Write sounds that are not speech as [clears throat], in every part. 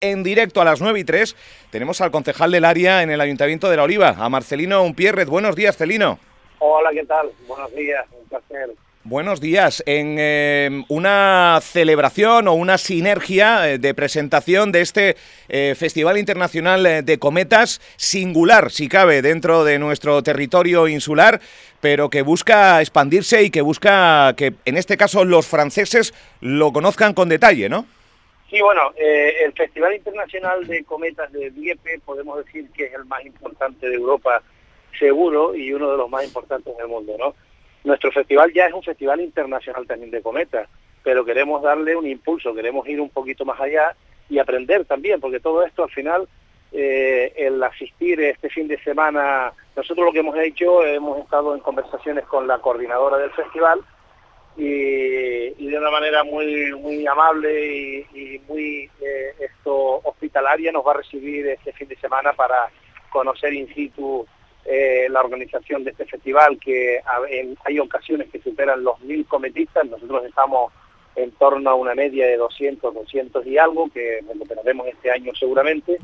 en directo a las 9 y 3 tenemos al concejal del área en el Ayuntamiento de La Oliva, a Marcelino Unpierrez. Buenos días, Celino. Hola, ¿qué tal? Buenos días, un placer. Buenos días. En eh, una celebración o una sinergia eh, de presentación de este eh, Festival Internacional de Cometas, singular, si cabe, dentro de nuestro territorio insular, pero que busca expandirse y que busca que, en este caso, los franceses lo conozcan con detalle, ¿no? Sí, bueno, eh, el Festival Internacional de Cometas de Dieppe podemos decir que es el más importante de Europa, seguro, y uno de los más importantes del mundo, ¿no? Nuestro festival ya es un festival internacional también de cometas, pero queremos darle un impulso, queremos ir un poquito más allá y aprender también, porque todo esto al final, eh, el asistir este fin de semana, nosotros lo que hemos hecho, hemos estado en conversaciones con la coordinadora del festival, y, de una manera muy muy amable y, muy eh, esto hospitalaria nos va a recibir este fin de semana para conocer in situ eh, la organización de este festival que hay ocasiones que superan los mil cometistas, nosotros estamos en torno a una media de 200, 200 y algo, que recuperaremos este año seguramente,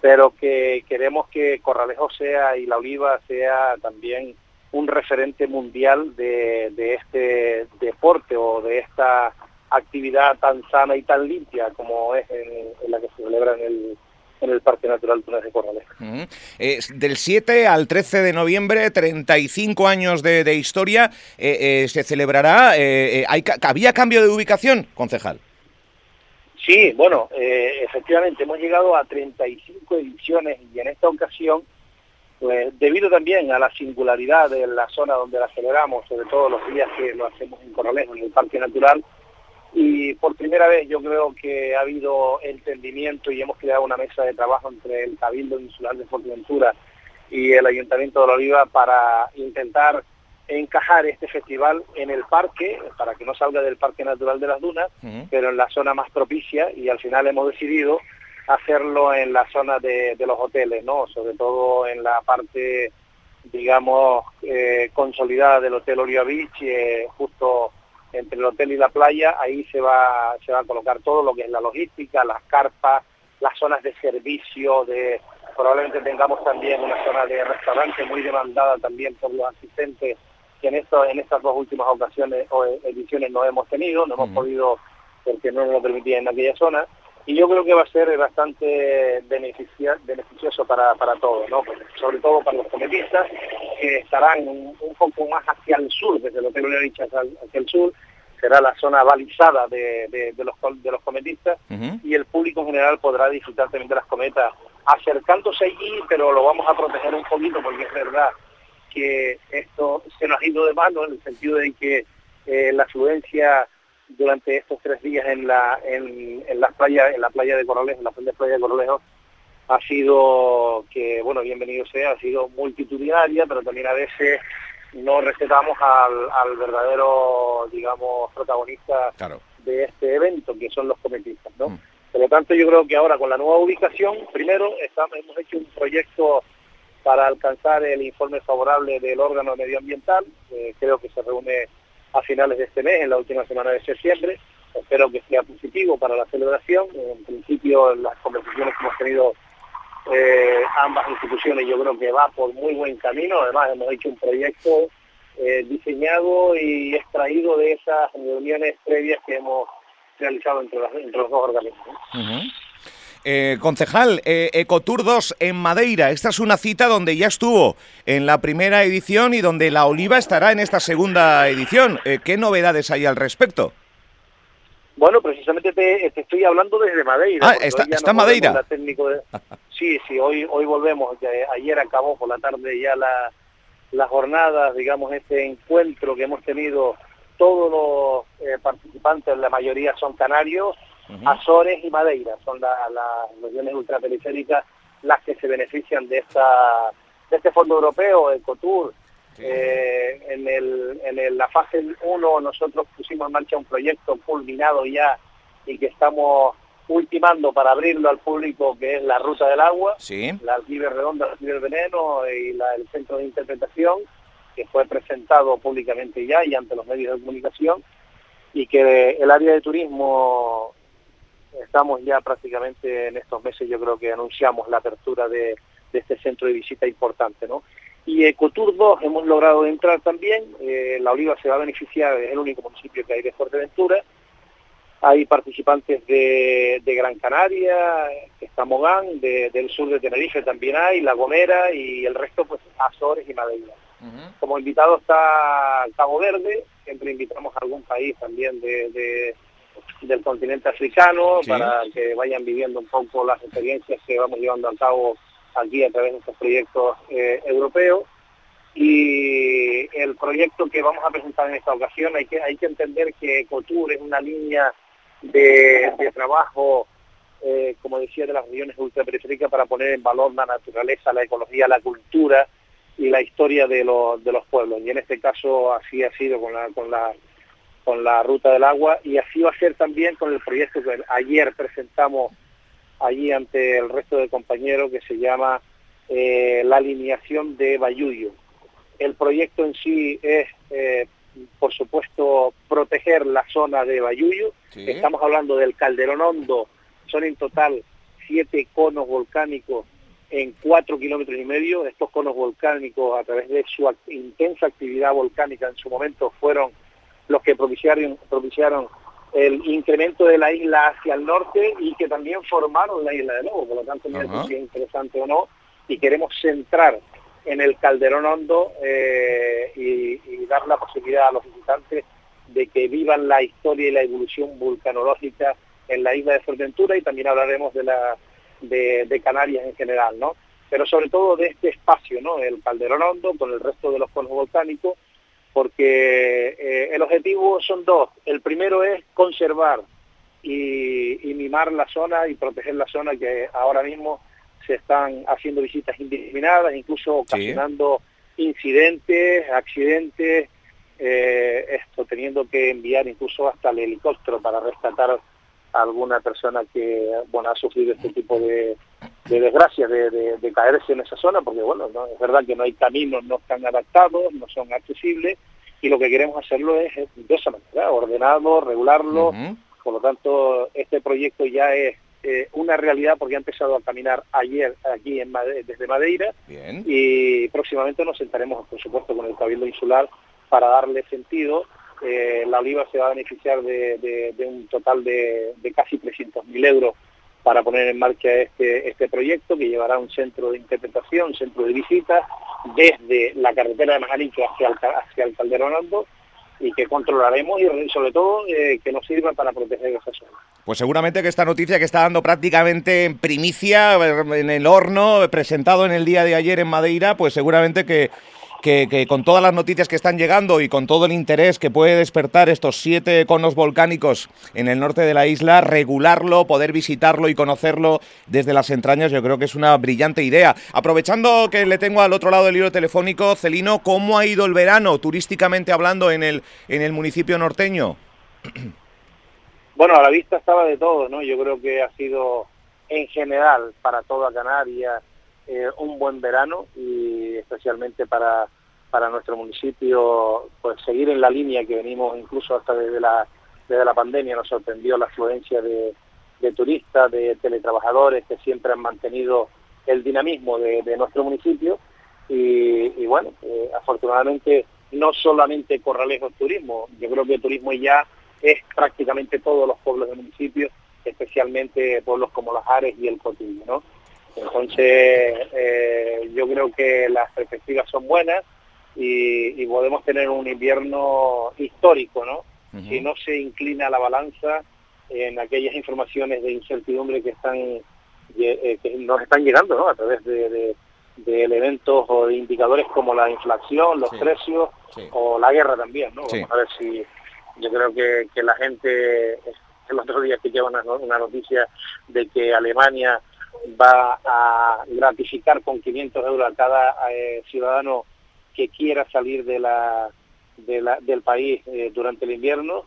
pero que queremos que Corralejo sea y La Oliva sea también un referente mundial de, este deporte o de esta actividad tan sana y tan limpia como es en, la que se celebra en el, en el Parque Natural Túnez de Corrales. del 7 al 13 de noviembre, 35 años de, historia, eh, eh, se celebrará. Eh, hay, ¿Había cambio de ubicación, concejal? Sí, bueno, efectivamente, hemos llegado a 35 ediciones y en esta ocasión pues debido también a la singularidad de la zona donde la celebramos, sobre todo los días que lo hacemos en Corralejo, en el Parque Natural, y por primera vez yo creo que ha habido entendimiento y hemos creado una mesa de trabajo entre el Cabildo Insular de Fuerteventura y el Ayuntamiento de La Oliva para intentar encajar este festival en el parque, para que no salga del Parque Natural de las Dunas, pero en la zona más propicia y al final hemos decidido hacerlo en la zona de, los hoteles, ¿no? Sobre todo en la parte, digamos, eh, consolidada del Hotel Oliva Beach, eh, justo entre el hotel y la playa, ahí se va, se va a colocar todo lo que es la logística, las carpas, las zonas de servicio, de probablemente tengamos también una zona de restaurante muy demandada también por los asistentes que en esto, en estas dos últimas ocasiones o ediciones no hemos tenido, no hemos podido porque no nos lo permitía en aquella zona y yo creo que va a ser bastante beneficioso para, para todos, ¿no? Pues, sobre todo para los cometistas, que estarán un, poco más hacia el sur, desde el Hotel Dicho hacia, hacia el sur, será la zona balizada de, de, los, de los cometistas y el público en general podrá disfrutar también de las cometas acercándose allí, pero lo vamos a proteger un poquito porque es verdad que esto se nos ha ido de mano en el sentido de que eh, la afluencia durante estos tres días en la en, en la playa en la playa de Corralejo, en la playa de Corralejo, ha sido que bueno bienvenido sea, ha sido multitudinaria, pero también a veces no respetamos al, al verdadero digamos protagonista de este evento que son los cometistas, ¿no? Mm. Por lo tanto, yo creo que ahora con la nueva ubicación, primero estamos, hemos hecho un proyecto para alcanzar el informe favorable del órgano medioambiental, creo que se reúne a finales de este mes, en la última semana de septiembre. Espero que sea positivo para la celebración. En principio, las conversaciones que hemos tenido eh, ambas instituciones yo creo que va por muy buen camino. Además, hemos hecho un proyecto eh, diseñado y extraído de esas reuniones previas que hemos realizado entre, los dos organismos. Eh, concejal, eh, Ecotour 2 en Madeira. Esta es una cita donde ya estuvo en la primera edición y donde la oliva estará en esta segunda edición. Eh, ¿Qué novedades hay al respecto? Bueno, precisamente te, estoy hablando desde Madeira. Ah, está, está Madeira. Sí, sí, hoy, hoy volvemos. Ayer acabó por la tarde ya la, la jornada, digamos, este encuentro que hemos tenido todos los eh, participantes, la mayoría son canarios, Azores y Madeira, son las regiones ultraperiféricas las que se benefician de esta de este fondo europeo, Ecotour. Eh, en, el, en la fase 1 nosotros pusimos en marcha un proyecto culminado ya y que estamos ultimando para abrirlo al público, que es la Ruta del Agua, la Alquiver Redonda, el Alquiver Veneno y la, el Centro de Interpretación, que fue presentado públicamente ya y ante los medios de comunicación, y que el área de turismo estamos ya prácticamente en estos meses, yo creo que anunciamos la apertura de, este centro de visita importante, ¿no? Y Ecotour 2 hemos logrado entrar también, eh, La Oliva se va a beneficiar, es el único municipio que hay de Fuerteventura, hay participantes de, Gran Canaria, está Mogán, del sur de Tenerife también hay, La Gomera y el resto pues Azores y Madeira. Como invitado está Cabo Verde, siempre invitamos a algún país también de, del continente africano para que vayan viviendo un poco las experiencias que vamos llevando a cabo aquí a través de estos proyectos eh, europeos. Y el proyecto que vamos a presentar en esta ocasión, hay que, hay que entender que Ecotour es una línea de, trabajo, eh, como decía, de las regiones ultraperiféricas para poner en valor la naturaleza, la ecología, la cultura y la historia de los, de los pueblos. Y en este caso así ha sido con la, con la con la ruta del agua y así va a ser también con el proyecto que ayer presentamos allí ante el resto de compañeros que se llama eh, la alineación de Bayuyo. El proyecto en sí es, eh, por supuesto, proteger la zona de Bayuyo. Estamos hablando del Calderón Hondo, son en total siete conos volcánicos en cuatro kilómetros y medio. Estos conos volcánicos, a través de su intensa actividad volcánica en su momento, fueron los que propiciaron, propiciaron el incremento de la isla hacia el norte y que también formaron la isla de Lobo. Por lo tanto, no si es interesante o no, y queremos centrar en el Calderón Hondo eh, y, dar la posibilidad a los visitantes de que vivan la historia y la evolución vulcanológica en la isla de Fuerteventura y también hablaremos de la de, Canarias en general, ¿no? Pero sobre todo de este espacio, ¿no? El Calderón Hondo con el resto de los conos volcánicos porque eh, el objetivo son dos. El primero es conservar y, mimar la zona y proteger la zona que ahora mismo se están haciendo visitas indiscriminadas, incluso ocasionando incidentes, accidentes, eh, esto teniendo que enviar incluso hasta el helicóptero para rescatar a alguna persona que bueno ha sufrido este tipo de, de desgracias de, caerse en esa zona, porque bueno, ¿no? es verdad que no hay caminos, no están adaptados, no son accesibles, y lo que queremos hacerlo es de esa manera, ordenarlo, regularlo, por lo tanto este proyecto ya es eh, una realidad porque ha empezado a caminar ayer aquí en desde Madeira y próximamente nos sentaremos por supuesto con el Cabildo Insular para darle sentido. Eh, la Oliva se va a beneficiar de, un total de, de casi 300.000 euros para poner en marcha este, este proyecto que llevará un centro de interpretación, centro de visitas, desde la carretera de Majarico hacia el, hacia el Calderón Alto y que controlaremos y sobre todo eh, que nos sirva para proteger esa zona. Pues seguramente que esta noticia que está dando prácticamente en primicia, en el horno, presentado en el día de ayer en Madeira, pues seguramente que que, con todas las noticias que están llegando y con todo el interés que puede despertar estos siete conos volcánicos en el norte de la isla, regularlo, poder visitarlo y conocerlo desde las entrañas, yo creo que es una brillante idea. Aprovechando que le tengo al otro lado del libro telefónico, Celino, ¿cómo ha ido el verano turísticamente hablando en el, en el municipio norteño? [clears throat] Bueno, a la vista estaba de todo, ¿no? Yo creo que ha sido en general para toda Canarias eh, un buen verano y especialmente para, para nuestro municipio, pues seguir en la línea que venimos incluso hasta desde la, desde la pandemia, nos sorprendió la afluencia de, turistas, de teletrabajadores que siempre han mantenido el dinamismo de, nuestro municipio. Y, bueno, eh, afortunadamente no solamente Corralejo turismo, yo creo que el turismo ya es prácticamente todos los pueblos del municipio, especialmente pueblos como Las Ares y el Cotillo, ¿no? Entonces, eh, yo creo que las perspectivas son buenas y, podemos tener un invierno histórico, ¿no? Si no se inclina la balanza en aquellas informaciones de incertidumbre que están eh, que nos están llegando, ¿no? A través de, elementos o de indicadores como la inflación, los precios o la guerra también, ¿no? Vamos a ver si yo creo que, que la gente el otro día que lleva una, una noticia de que Alemania va a gratificar con 500 euros a cada eh, ciudadano que quiera salir de la, del país eh, durante el invierno.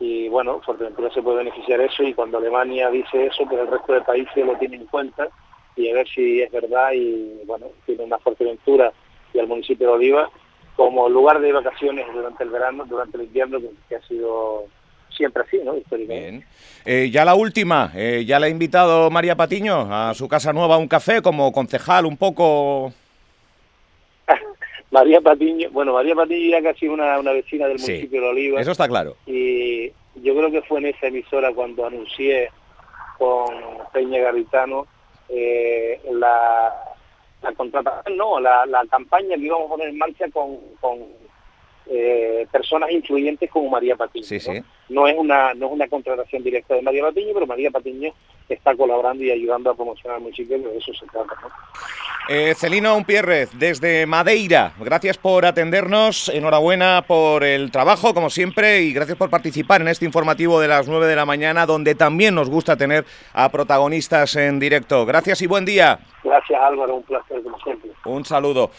Y bueno, Fuerteventura se puede beneficiar de eso y cuando Alemania dice eso, pues el resto del país se lo tiene en cuenta y a ver si es verdad y bueno, tiene una Fuerteventura y al municipio de Oliva como lugar de vacaciones durante el verano, durante el invierno, que, ha sido siempre así, ¿no? Bien. ya la última, ya le ha invitado María Patiño a su casa nueva a un café como concejal, un poco... [laughs] María Patiño, bueno, María Patiño ya casi una, una vecina del municipio de Oliva. Eso está claro. Y yo creo que fue en esa emisora cuando anuncié con Peña Garritano eh, la, la contratación, no, la, la campaña que íbamos a poner en marcha con, con eh, personas influyentes como María Patiño. ¿no? es una no es una contratación directa de María Patiño, pero María Patiño está colaborando y ayudando a promocionar el municipio, de eso se trata. ¿no? Eh, Celino Unpierrez, desde Madeira, gracias por atendernos, enhorabuena por el trabajo, como siempre, y gracias por participar en este informativo de las 9 de la mañana, donde también nos gusta tener a protagonistas en directo. Gracias y buen día. Gracias Álvaro, un placer como siempre. Un saludo.